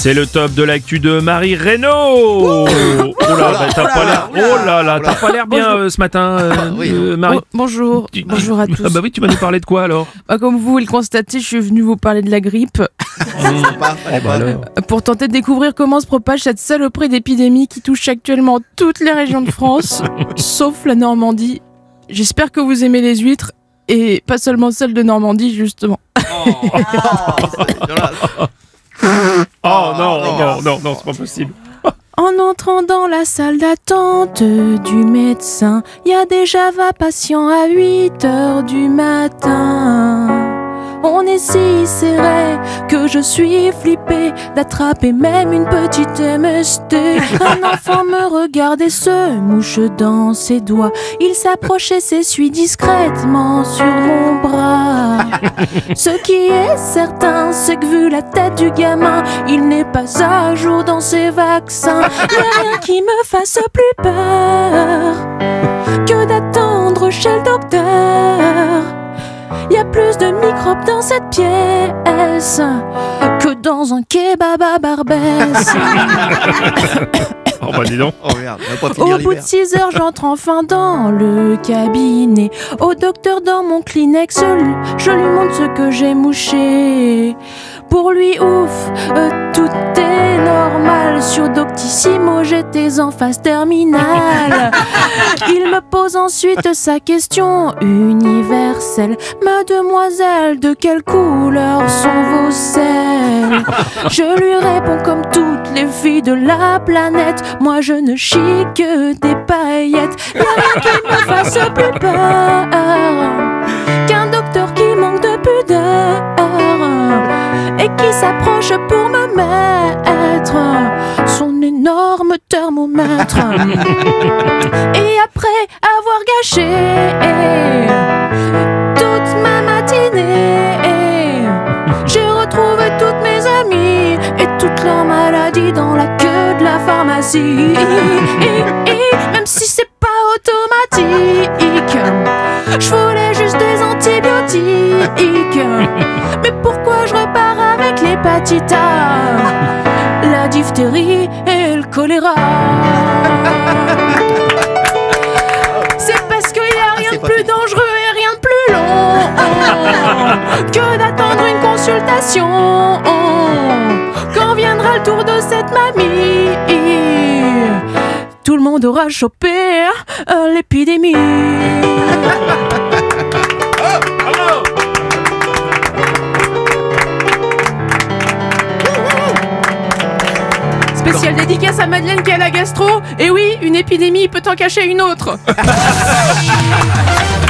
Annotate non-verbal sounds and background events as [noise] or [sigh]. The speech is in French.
C'est le top de l'actu de Marie Reynaud. Oh là, bah, t'as pas l'air. Oh là là, t'as pas l'air bien euh, ce matin, euh, euh, Marie. Bon- bonjour, Tu- bonjour à [laughs] tous. Ah bah oui, tu vas nous parler de quoi alors? Bah, comme vous le constatez, je suis venu vous parler de la grippe [laughs] Oh bah alors. pour tenter de découvrir comment se propage cette saloperie d'épidémie qui touche actuellement toutes les régions de France, [laughs] sauf la Normandie. J'espère que vous aimez les huîtres et pas seulement celles de Normandie justement. Oh non, non, non, non, c'est pas possible. [laughs] En entrant dans la salle d'attente du médecin, il y a déjà 20 patients à 8 heures du matin. On est si serré que je suis flippé d'attraper même une petite MST. [laughs] Un enfant me regarde et se mouche dans ses doigts. Il s'approche et s'essuie discrètement sur mon bras. [laughs] Ce qui est certain, c'est que vu la tête du gamin, il n'est pas à jour dans ses vaccins. [laughs] Rien qui me fasse plus peur que d'attendre chez le docteur. Y a plus de microbes dans cette pièce que dans un kebab à Barbès. [laughs] Oh bah dis donc. [laughs] Oh merde, on va pas finir Au bout de l'hiver. 6 heures, j'entre enfin dans le cabinet. Au docteur dans mon Kleenex, je lui montre ce que j'ai mouché. Pour lui, ouf, euh, tout est normal. Sur Doctissimo, j'étais en phase terminale. [laughs] Il me pose ensuite sa question universelle. Mademoiselle, de quelle couleur sont vos selles? Je lui réponds comme toutes les filles de la planète. Moi, je ne chie que des paillettes. Y'a rien qui me fasse plus peur qu'un docteur qui manque de pudeur et qui s'approche pour me mettre son énorme thermomètre. Et après avoir gâché dans la queue de la pharmacie. Même si c'est pas automatique, je voulais juste des antibiotiques. Mais pourquoi je repars avec l'hépatite A, la diphtérie et le choléra C'est parce qu'il y a rien de plus dangereux et rien de plus long que d'attendre une consultation. Quand viendra le tour de cette mamie, tout le monde aura chopé euh, l'épidémie. [laughs] Spécial dédicace à Madeleine qui a la gastro. Et oui, une épidémie peut en cacher une autre. [laughs]